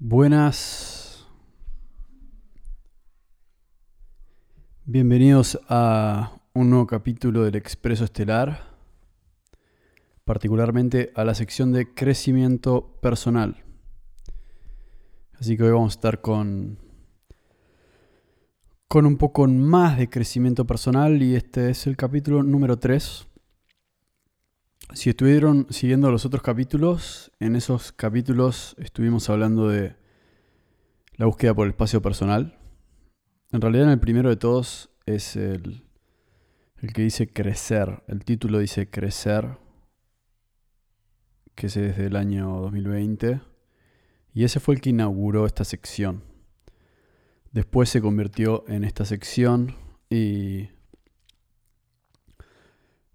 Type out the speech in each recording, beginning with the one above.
Buenas. Bienvenidos a un nuevo capítulo del Expreso Estelar, particularmente a la sección de crecimiento personal. Así que hoy vamos a estar con, con un poco más de crecimiento personal y este es el capítulo número 3. Si estuvieron siguiendo los otros capítulos, en esos capítulos estuvimos hablando de la búsqueda por el espacio personal. En realidad en el primero de todos es el, el que dice crecer. El título dice crecer, que es desde el año 2020. Y ese fue el que inauguró esta sección. Después se convirtió en esta sección y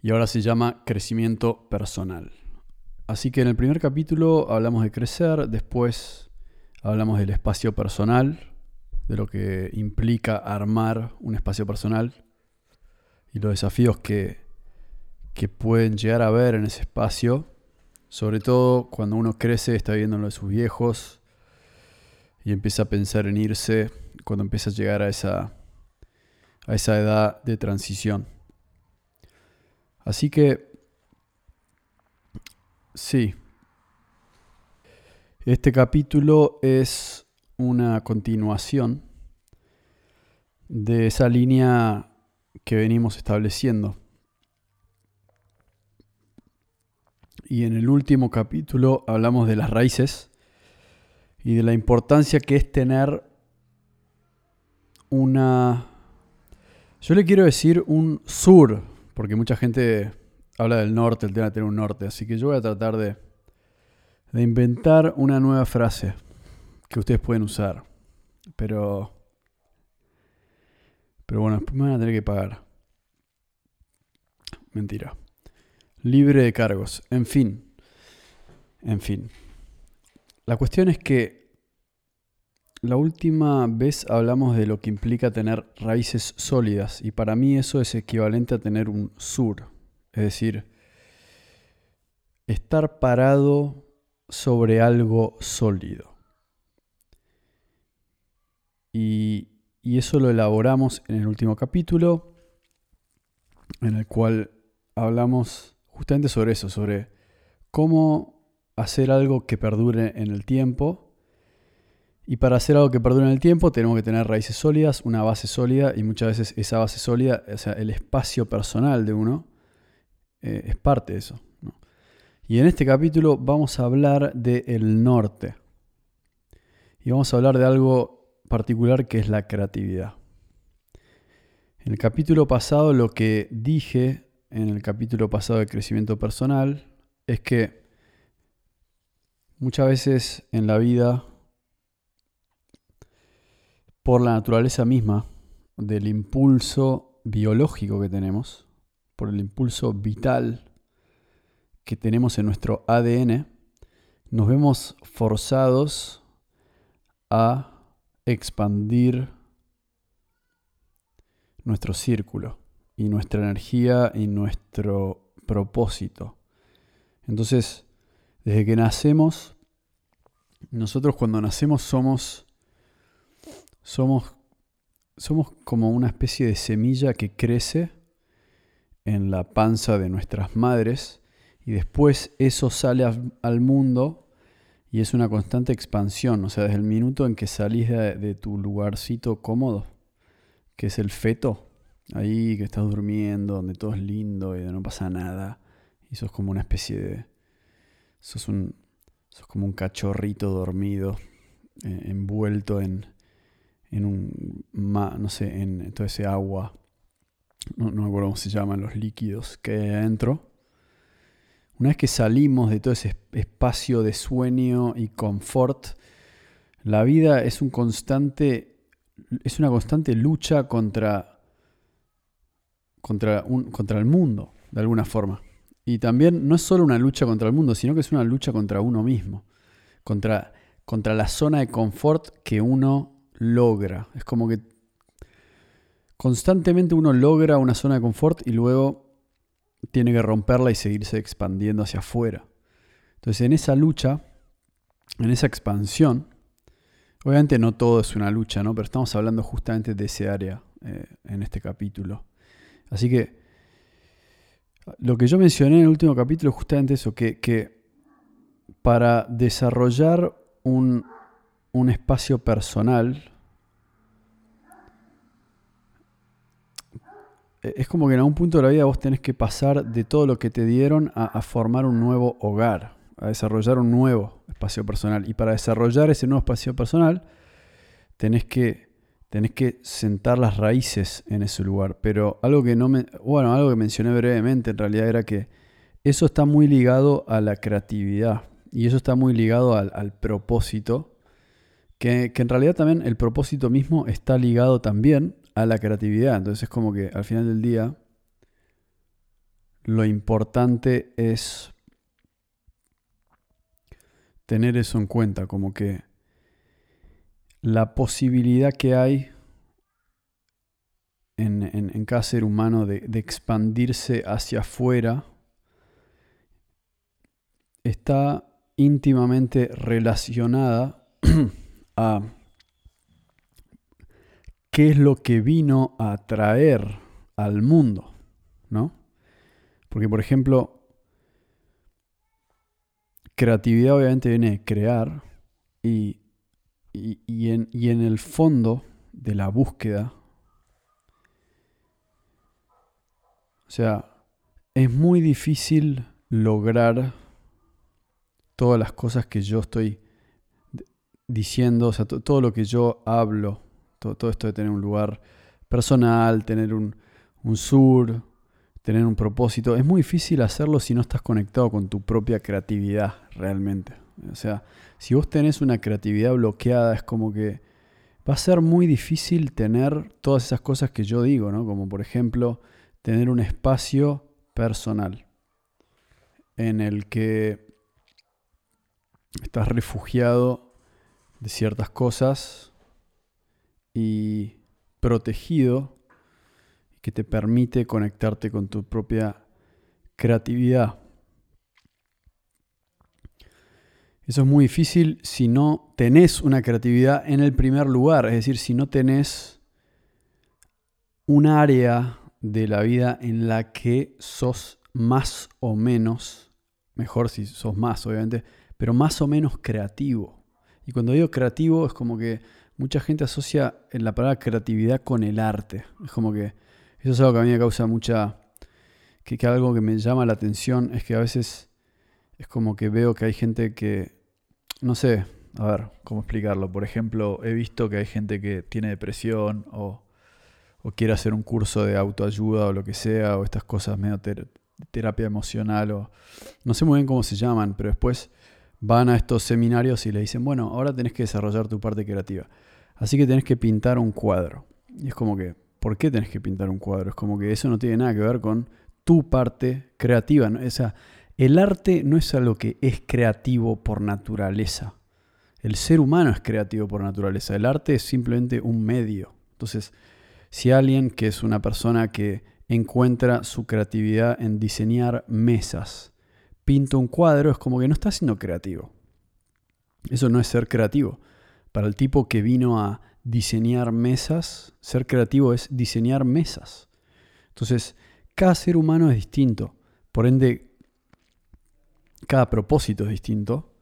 y ahora se llama crecimiento personal. Así que en el primer capítulo hablamos de crecer, después hablamos del espacio personal, de lo que implica armar un espacio personal y los desafíos que, que pueden llegar a haber en ese espacio, sobre todo cuando uno crece, está viviendo lo de sus viejos y empieza a pensar en irse, cuando empieza a llegar a esa, a esa edad de transición. Así que, sí, este capítulo es una continuación de esa línea que venimos estableciendo. Y en el último capítulo hablamos de las raíces y de la importancia que es tener una, yo le quiero decir un sur porque mucha gente habla del norte, el tema de tener un norte. Así que yo voy a tratar de, de inventar una nueva frase que ustedes pueden usar. Pero. Pero bueno, después me van a tener que pagar. Mentira. Libre de cargos. En fin. En fin. La cuestión es que la última vez hablamos de lo que implica tener raíces sólidas y para mí eso es equivalente a tener un sur, es decir, estar parado sobre algo sólido. Y, eso lo elaboramos en el último capítulo, en el cual hablamos justamente sobre eso, sobre cómo hacer algo que perdure en el tiempo y para hacer algo que perdure en el tiempo tenemos que tener raíces sólidas, una base sólida y muchas veces esa base sólida, o sea, el espacio personal de uno, eh, es parte de eso. Y en este capítulo vamos a hablar del norte. Y vamos a hablar de algo particular que es la creatividad. En el capítulo pasado lo que dije, en el capítulo pasado de crecimiento personal, es que muchas veces en la vida por la naturaleza misma del impulso biológico que tenemos, por el impulso vital que tenemos en nuestro ADN, nos vemos forzados a expandir nuestro círculo y nuestra energía y nuestro propósito. Entonces, desde que nacemos, nosotros cuando nacemos somos somos, somos como una especie de semilla que crece en la panza de nuestras madres y después eso sale al mundo y es una constante expansión, o sea, desde el minuto en que salís de, tu lugarcito cómodo, que es el feto, ahí que estás durmiendo, donde todo es lindo y no pasa nada, y sos como una especie de... sos, un, sos como un cachorrito dormido, eh, envuelto en, en un, no sé, en todo ese agua, no, no me acuerdo cómo se llaman los líquidos que hay adentro. Una vez que salimos de todo ese espacio de sueño y confort, la vida es un constante, es una constante lucha contra, contra, un, contra el mundo, de alguna forma. Y también no es solo una lucha contra el mundo, sino que es una lucha contra uno mismo, contra, contra la zona de confort que uno logra. Es como que constantemente uno logra una zona de confort y luego tiene que romperla y seguirse expandiendo hacia afuera. Entonces en esa lucha, en esa expansión, Obviamente no todo es una lucha, ¿no? Pero estamos hablando justamente de ese área eh, en este capítulo. Así que lo que yo mencioné en el último capítulo es justamente eso, que, para desarrollar un, un espacio personal, es como que en algún punto de la vida vos tenés que pasar de todo lo que te dieron a, formar un nuevo hogar, a desarrollar un nuevo espacio personal. Y para desarrollar ese nuevo espacio personal, tenés que, tenés que sentar las raíces en ese lugar. Pero algo que no me, bueno, algo que mencioné brevemente en realidad era que eso está muy ligado a la creatividad. Y eso está muy ligado al, propósito. Que, en realidad también el propósito mismo está ligado también a la creatividad. Entonces es como que al final del día lo importante es tener eso en cuenta, como que la posibilidad que hay en, cada ser humano de, de, expandirse hacia afuera está íntimamente relacionada a qué es lo que vino a traer al mundo, ¿no? Porque, por ejemplo, creatividad obviamente viene de crear y, y, en, y en el fondo de la búsqueda, o sea, es muy difícil lograr todas las cosas que yo estoy diciendo, o sea, todo lo que yo hablo todo, esto de tener un lugar personal, tener un, sur, tener un propósito. Es muy difícil hacerlo si no estás conectado con tu propia creatividad realmente. O sea, si vos tenés una creatividad bloqueada, es como que va a ser muy difícil tener todas esas cosas que yo digo, ¿no? Como por ejemplo, tener un espacio personal en el que estás refugiado de ciertas cosas y protegido que te permite conectarte con tu propia creatividad. Eso es muy difícil si no tenés una creatividad en el primer lugar, es decir, si no tenés un área de la vida en la que sos más o menos, mejor si sos más obviamente, pero más o menos creativo. Y cuando digo creativo es como que mucha gente asocia la palabra creatividad con el arte. Es como que eso es algo que a mí me causa mucha... Que, algo que me llama la atención es que a veces es como que veo que hay gente que, no sé, a ver, ¿cómo explicarlo? Por ejemplo, he visto que hay gente que tiene depresión o, o quiere hacer un curso de autoayuda o lo que sea, o estas cosas medio terapia emocional, o no sé muy bien cómo se llaman, pero después van a estos seminarios y le dicen, bueno, ahora tenés que desarrollar tu parte creativa. Así que tenés que pintar un cuadro. Y es como que, ¿por qué tenés que pintar un cuadro? Es como que eso no tiene nada que ver con tu parte creativa. O el arte no es algo que es creativo por naturaleza. El ser humano es creativo por naturaleza. El arte es simplemente un medio. Entonces, si alguien que es una persona que encuentra su creatividad en diseñar mesas, pinto un cuadro, es como que no está siendo creativo. Eso no es ser creativo. Para el tipo que vino a diseñar mesas, ser creativo es diseñar mesas. Entonces, cada ser humano es distinto. Por ende, cada propósito es distinto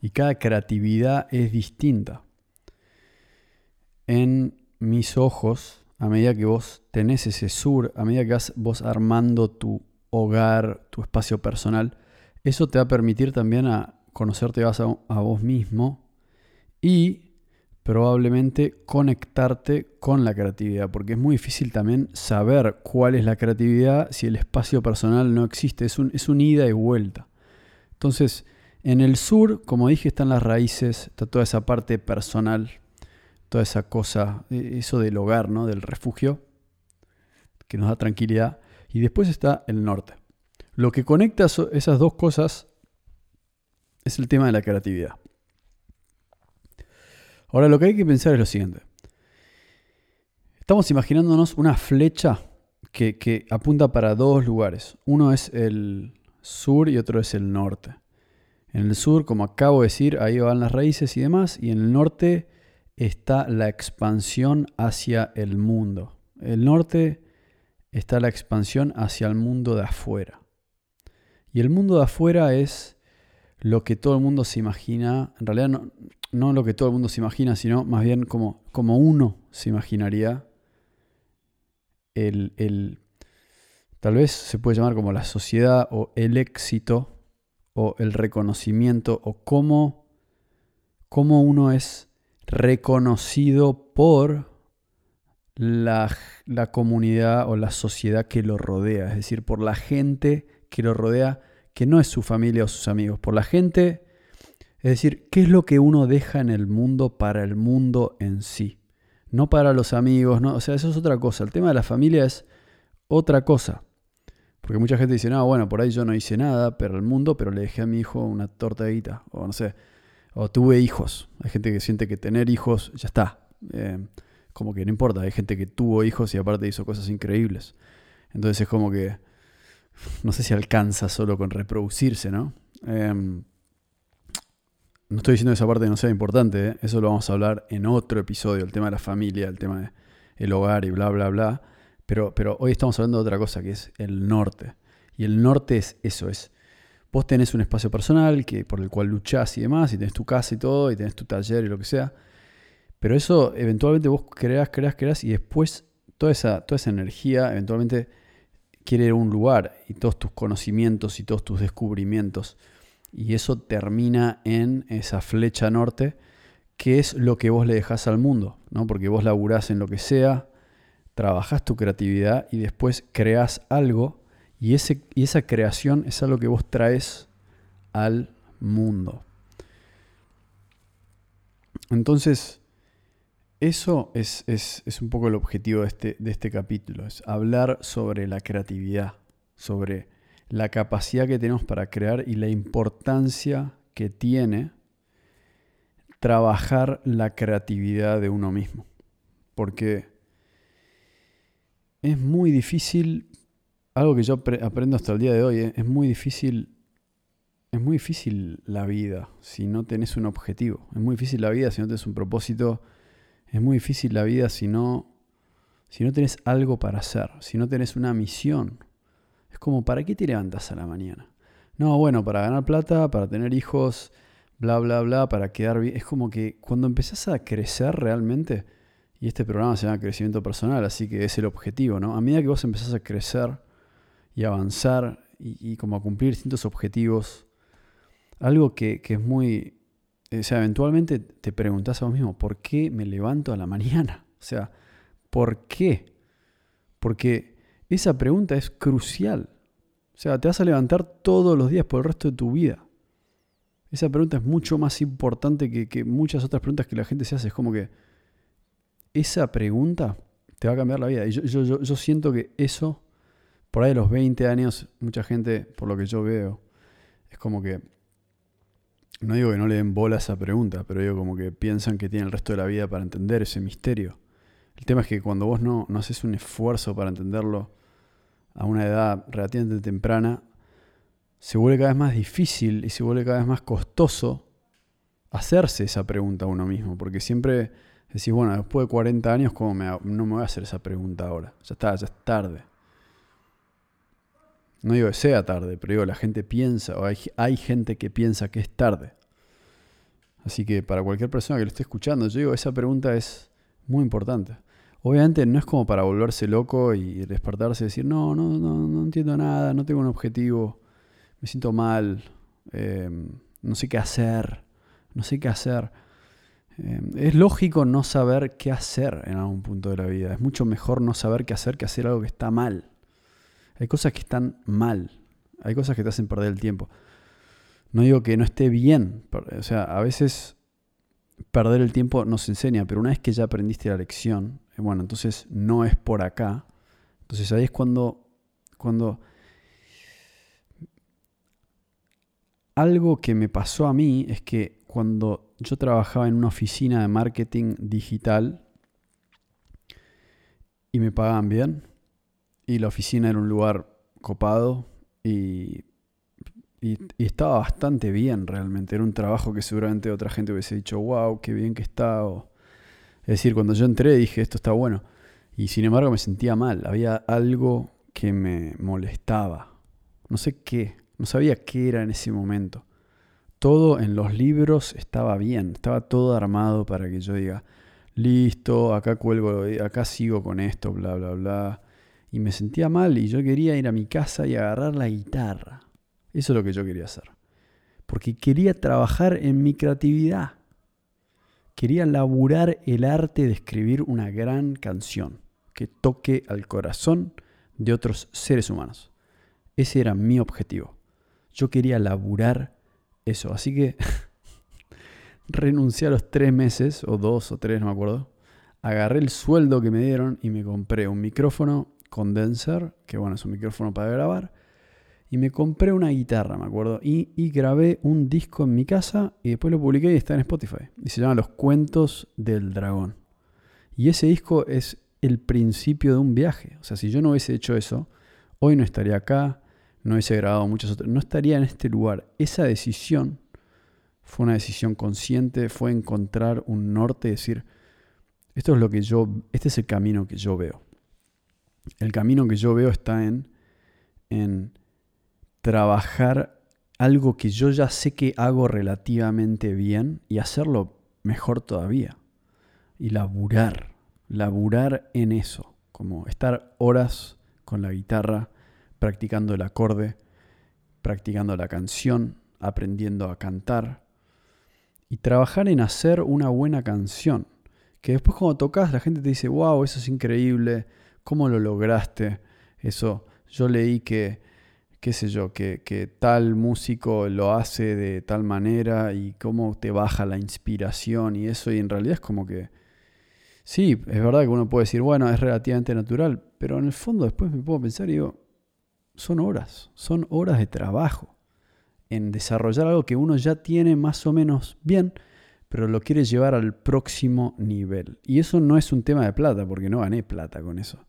y cada creatividad es distinta. En mis ojos, a medida que vos tenés ese sur, a medida que vas vos armando tu hogar, tu espacio personal, eso te va a permitir también a conocerte a, a vos mismo y probablemente conectarte con la creatividad, porque es muy difícil también saber cuál es la creatividad si el espacio personal no existe, es un, es un ida y vuelta. Entonces, en el sur, como dije, están las raíces, está toda esa parte personal, toda esa cosa, e, eso del hogar, ¿no? del refugio, que nos da tranquilidad, y después está el norte. Lo que conecta esas dos cosas es el tema de la creatividad. Ahora lo que hay que pensar es lo siguiente. Estamos imaginándonos una flecha que, apunta para dos lugares. Uno es el sur y otro es el norte. En el sur, como acabo de decir, ahí van las raíces y demás, y en el norte está la expansión hacia el mundo. El norte está la expansión hacia el mundo de afuera. Y el mundo de afuera es lo que todo el mundo se imagina, en realidad no, no lo que todo el mundo se imagina, sino más bien como, como uno se imaginaría el, el, tal vez se puede llamar como la sociedad o el éxito o el reconocimiento o cómo, cómo uno es reconocido por la, la, comunidad o la sociedad que lo rodea, es decir, por la gente que lo rodea, que no es su familia o sus amigos, por la gente, es decir, qué es lo que uno deja en el mundo para el mundo en sí, no para los amigos, o sea, eso es otra cosa, el tema de la familia es otra cosa. Porque mucha gente dice, no, bueno, por ahí yo no hice nada, pero el mundo, pero le dejé a mi hijo una torta guita, o no sé, o tuve hijos. Hay gente que siente que tener hijos ya está. Eh, como que no importa. Hay gente que tuvo hijos y aparte hizo cosas increíbles. Entonces es como que no sé si alcanza solo con reproducirse, ¿no? Em, no estoy diciendo que esa parte no sea importante, ¿eh? eso lo vamos a hablar en otro episodio, el tema de la familia, el tema del hogar y bla, bla, bla. Pero, pero hoy estamos hablando de otra cosa, que es el norte. Y el norte es eso, es Vos tenés un espacio personal que, por el cual luchás y demás, y tenés tu casa y todo, y tenés tu taller y lo que sea. Pero eso eventualmente vos creás, creás, creás, y después toda esa, toda esa energía eventualmente quiere un lugar, y todos tus conocimientos y todos tus descubrimientos. Y eso termina en esa flecha norte, que es lo que vos le dejás al mundo, ¿no? Porque vos laburás en lo que sea, trabajás tu creatividad y después creás algo y, ese, y esa creación es algo que vos traes al mundo. Entonces, eso es, un poco el objetivo de este, de este capítulo, es hablar sobre la creatividad, sobre la capacidad que tenemos para crear y la importancia que tiene trabajar la creatividad de uno mismo. Porque es muy difícil algo que yo aprendo hasta el día de hoy, ¿eh? es muy difícil. Es muy difícil la vida si no tenés un objetivo. Es muy difícil la vida si no tenés un propósito. Es muy difícil la vida si no, si no tenés algo para hacer, si no tenés una misión. Es como, ¿para qué te levantas a la mañana? No, bueno, para ganar plata, para tener hijos, bla, bla, bla, para quedar bien. Es como que cuando empezás a crecer realmente, y este programa se llama crecimiento personal, así que es el objetivo, ¿no? A medida que vos empezás a crecer, y avanzar y, como a cumplir distintos objetivos. Algo que, es muy... O sea, eventualmente te preguntas a vos mismo, ¿por qué me levanto a la mañana? O sea, ¿por qué? Porque esa pregunta es crucial. O sea, te vas a levantar todos los días por el resto de tu vida. Esa pregunta es mucho más importante que, muchas otras preguntas que la gente se hace. Es como que esa pregunta te va a cambiar la vida. Y yo, yo, yo siento que eso por ahí de los 20 años, mucha gente, por lo que yo veo, es como que, no digo que no le den bola a esa pregunta, pero digo como que piensan que tienen el resto de la vida para entender ese misterio. El tema es que cuando vos no, no haces un esfuerzo para entenderlo a una edad relativamente temprana, se vuelve cada vez más difícil y se vuelve cada vez más costoso hacerse esa pregunta a uno mismo, porque siempre decís, bueno, después de 40 años, ¿cómo me, no me voy a hacer esa pregunta ahora? Ya está, ya es tarde. No digo que sea tarde, pero digo, la gente piensa, o hay, gente que piensa que es tarde. Así que para cualquier persona que lo esté escuchando, yo digo, esa pregunta es muy importante. Obviamente no es como para volverse loco y despertarse y decir, no, no, no, no entiendo nada, no tengo un objetivo, me siento mal, em, no sé qué hacer, no sé qué hacer. Em, es lógico no saber qué hacer en algún punto de la vida. Es mucho mejor no saber qué hacer que hacer algo que está mal. Hay cosas que están mal. Hay cosas que te hacen perder el tiempo. No digo que no esté bien. O sea, a veces perder el tiempo nos enseña, pero una vez que ya aprendiste la lección, eh, bueno, entonces no es por acá. Entonces ahí es cuando, cuando algo que me pasó a mí es que cuando yo trabajaba en una oficina de marketing digital y me pagaban bien, y la oficina era un lugar copado y, y, estaba bastante bien realmente. Era un trabajo que seguramente otra gente hubiese dicho, wow, qué bien que está. Es decir, cuando yo entré dije, esto está bueno. Y sin embargo me sentía mal. Había algo que me molestaba. No sé qué. No sabía qué era en ese momento. Todo en los libros estaba bien. Estaba todo armado para que yo diga, listo, acá cuelgo, acá sigo con esto, bla, bla, bla. Y me sentía mal y yo quería ir a mi casa y agarrar la guitarra. Eso es lo que yo quería hacer. Porque quería trabajar en mi creatividad. Quería laburar el arte de escribir una gran canción que toque al corazón de otros seres humanos. Ese era mi objetivo. Yo quería laburar eso. Así que renuncié a los tres meses, o dos o tres, no me acuerdo. Agarré el sueldo que me dieron y me compré un micrófono condenser, que bueno, es un micrófono para grabar, y me compré una guitarra, me acuerdo, y, grabé un disco en mi casa y después lo publiqué y está en Spotify. Y se llama Los Cuentos del Dragón. Y ese disco es el principio de un viaje. O sea, si yo no hubiese hecho eso, hoy no estaría acá, no hubiese grabado muchos otros, no estaría en este lugar. Esa decisión fue una decisión consciente, fue encontrar un norte y decir, esto es lo que yo, este es el camino que yo veo. El camino que yo veo está en, en trabajar algo que yo ya sé que hago relativamente bien y hacerlo mejor todavía. Y laburar, laburar en eso, como estar horas con la guitarra, practicando el acorde, practicando la canción, aprendiendo a cantar y trabajar en hacer una buena canción. Que después cuando tocas la gente te dice, wow, eso es increíble, ¿cómo lo lograste? Eso, yo leí que qué sé yo, que, tal músico lo hace de tal manera y cómo te baja la inspiración y eso, y en realidad es como que, sí, es verdad que uno puede decir, bueno, es relativamente natural, pero en el fondo después me puedo pensar y digo, son horas, son horas de trabajo en desarrollar algo que uno ya tiene más o menos bien, pero lo quiere llevar al próximo nivel. Y eso no es un tema de plata, porque no gané plata con eso.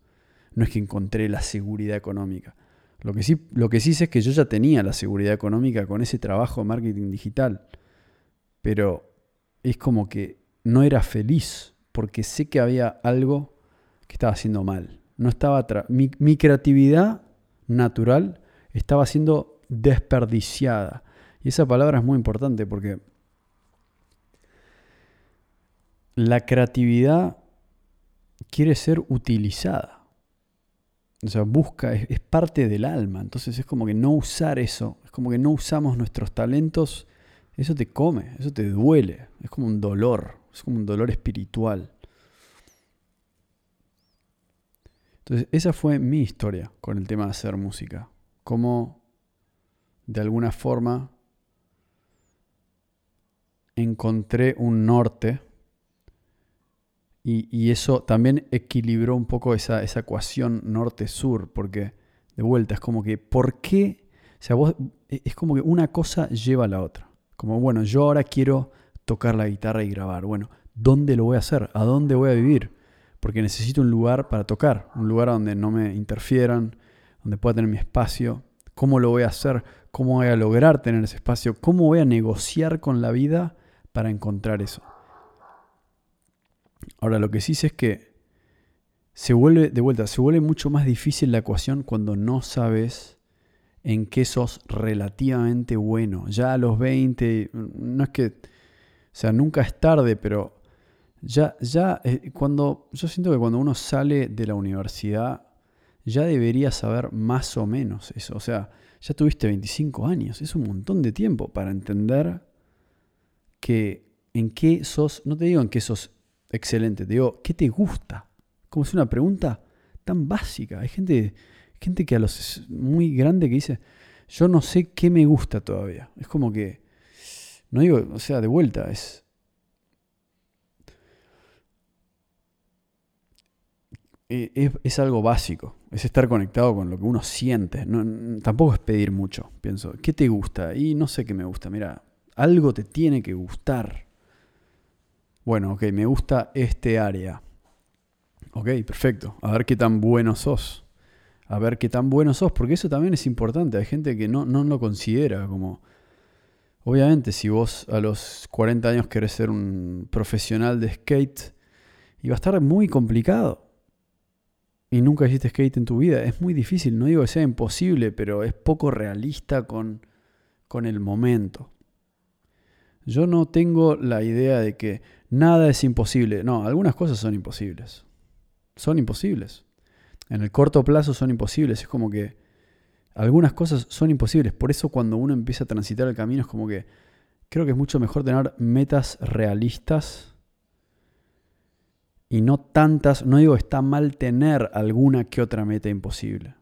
No es que encontré la seguridad económica. Lo que, sí, lo que sí sé es que yo ya tenía la seguridad económica con ese trabajo de marketing digital, pero es como que no era feliz porque sé que había algo que estaba haciendo mal. No estaba mi, mi creatividad natural estaba siendo desperdiciada. Y esa palabra es muy importante porque la creatividad quiere ser utilizada. O sea, busca, es, parte del alma. Entonces es como que no usar eso, es como que no usamos nuestros talentos, eso te come, eso te duele, es como un dolor, es como un dolor espiritual. Entonces, esa fue mi historia con el tema de hacer música. Cómo, de alguna forma, encontré un norte y, eso también equilibró un poco esa, ecuación norte-sur, porque de vuelta es como que, ¿por qué? O sea, vos, e, es como que una cosa lleva a la otra. Como, bueno, yo ahora quiero tocar la guitarra y grabar. Bueno, ¿dónde lo voy a hacer? ¿A dónde voy a vivir? Porque necesito un lugar para tocar, un lugar donde no me interfieran, donde pueda tener mi espacio. ¿Cómo lo voy a hacer? ¿Cómo voy a lograr tener ese espacio? ¿Cómo voy a negociar con la vida para encontrar eso? Ahora, lo que sí sé es que se vuelve, de vuelta, se vuelve mucho más difícil la ecuación cuando no sabes en qué sos relativamente bueno. Ya a los 20, no es que, o sea, nunca es tarde, pero ya, ya, eh, cuando, yo siento que cuando uno sale de la universidad, ya debería saber más o menos eso. O sea, ya tuviste 25 años, es un montón de tiempo para entender que en qué sos, no te digo en qué sos excelente. Te digo, ¿qué te gusta? Como es una pregunta tan básica. Hay gente, gente que a los es muy grande que dice, yo no sé qué me gusta todavía. Es como que, no digo, o sea, de vuelta, es... E, es, algo básico, es estar conectado con lo que uno siente. No, tampoco es pedir mucho, pienso. ¿Qué te gusta? Y no sé qué me gusta. Mira, algo te tiene que gustar. Bueno, ok, me gusta este área. Ok, perfecto. A ver qué tan bueno sos. A ver qué tan bueno sos, porque eso también es importante. Hay gente que no, no lo considera como... Obviamente, si vos a los 40 años querés ser un profesional de skate y va a estar muy complicado. Y nunca hiciste skate en tu vida. Es muy difícil, no digo que sea imposible, pero es poco realista con, con el momento. Yo no tengo la idea de que nada es imposible. No, algunas cosas son imposibles. Son imposibles. En el corto plazo son imposibles. Es como que algunas cosas son imposibles. Por eso cuando uno empieza a transitar el camino es como que creo que es mucho mejor tener metas realistas y no tantas. No digo está mal tener alguna que otra meta imposible.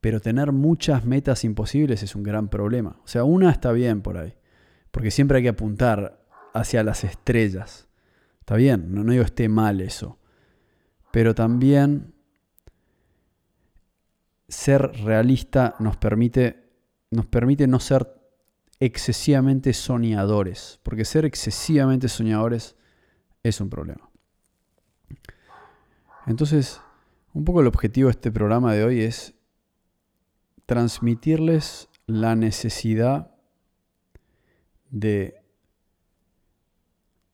Pero tener muchas metas imposibles es un gran problema. O sea, una está bien por ahí. Porque siempre hay que apuntar hacia las estrellas. Está bien, no, no digo esté mal eso. Pero también ser realista nos permite, nos permite no ser excesivamente soñadores, porque ser excesivamente soñadores es un problema. Entonces, un poco el objetivo de este programa de hoy es transmitirles la necesidad de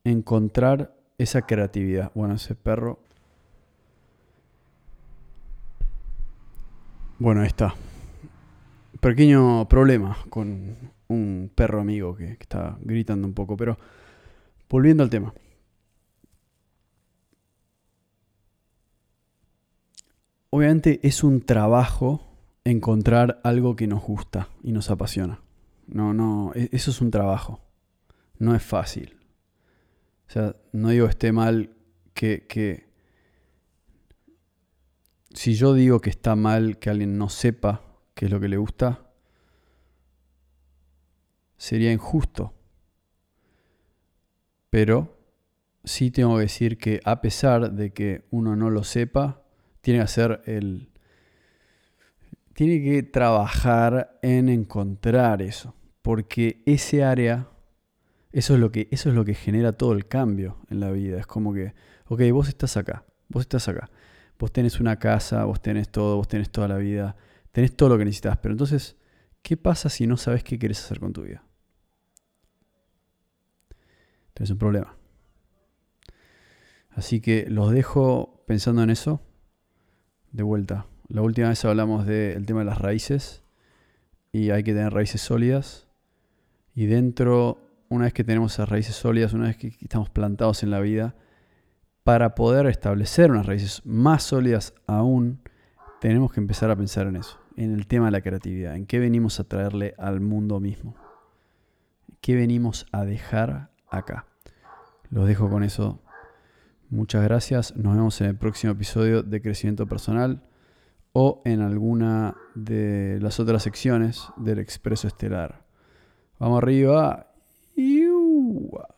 encontrar esa creatividad. Bueno, ese perro Bueno, ahí está. Pequeño problema con un perro amigo que, está gritando un poco, pero volviendo al tema. Obviamente es un trabajo encontrar algo que nos gusta y nos apasiona. No, no, e, eso es un trabajo. No es fácil. O sea, no digo esté mal que, que si yo digo que está mal que alguien no sepa qué es lo que le gusta, sería injusto. Pero sí tengo que decir que a pesar de que uno no lo sepa, tiene que hacer el... Tiene que trabajar en encontrar eso. Porque ese área, eso es lo que, eso es lo que genera todo el cambio en la vida. Es como que, ok, vos estás acá, vos estás acá vos tenés una casa, vos tenés todo, vos tenés toda la vida, tenés todo lo que necesitas. Pero entonces, ¿qué pasa si no sabes qué quieres hacer con tu vida? Tienes un problema. Así que los dejo pensando en eso. De vuelta. La última vez hablamos del tema de las raíces. Y hay que tener raíces sólidas. Y dentro, una vez que tenemos esas raíces sólidas, una vez que estamos plantados en la vida, para poder establecer unas raíces más sólidas aún, tenemos que empezar a pensar en eso, en el tema de la creatividad, en qué venimos a traerle al mundo mismo, qué venimos a dejar acá. Los dejo con eso. Muchas gracias. Nos vemos en el próximo episodio de Crecimiento Personal o en alguna de las otras secciones del Expreso Estelar. Vamos arriba. Ooh.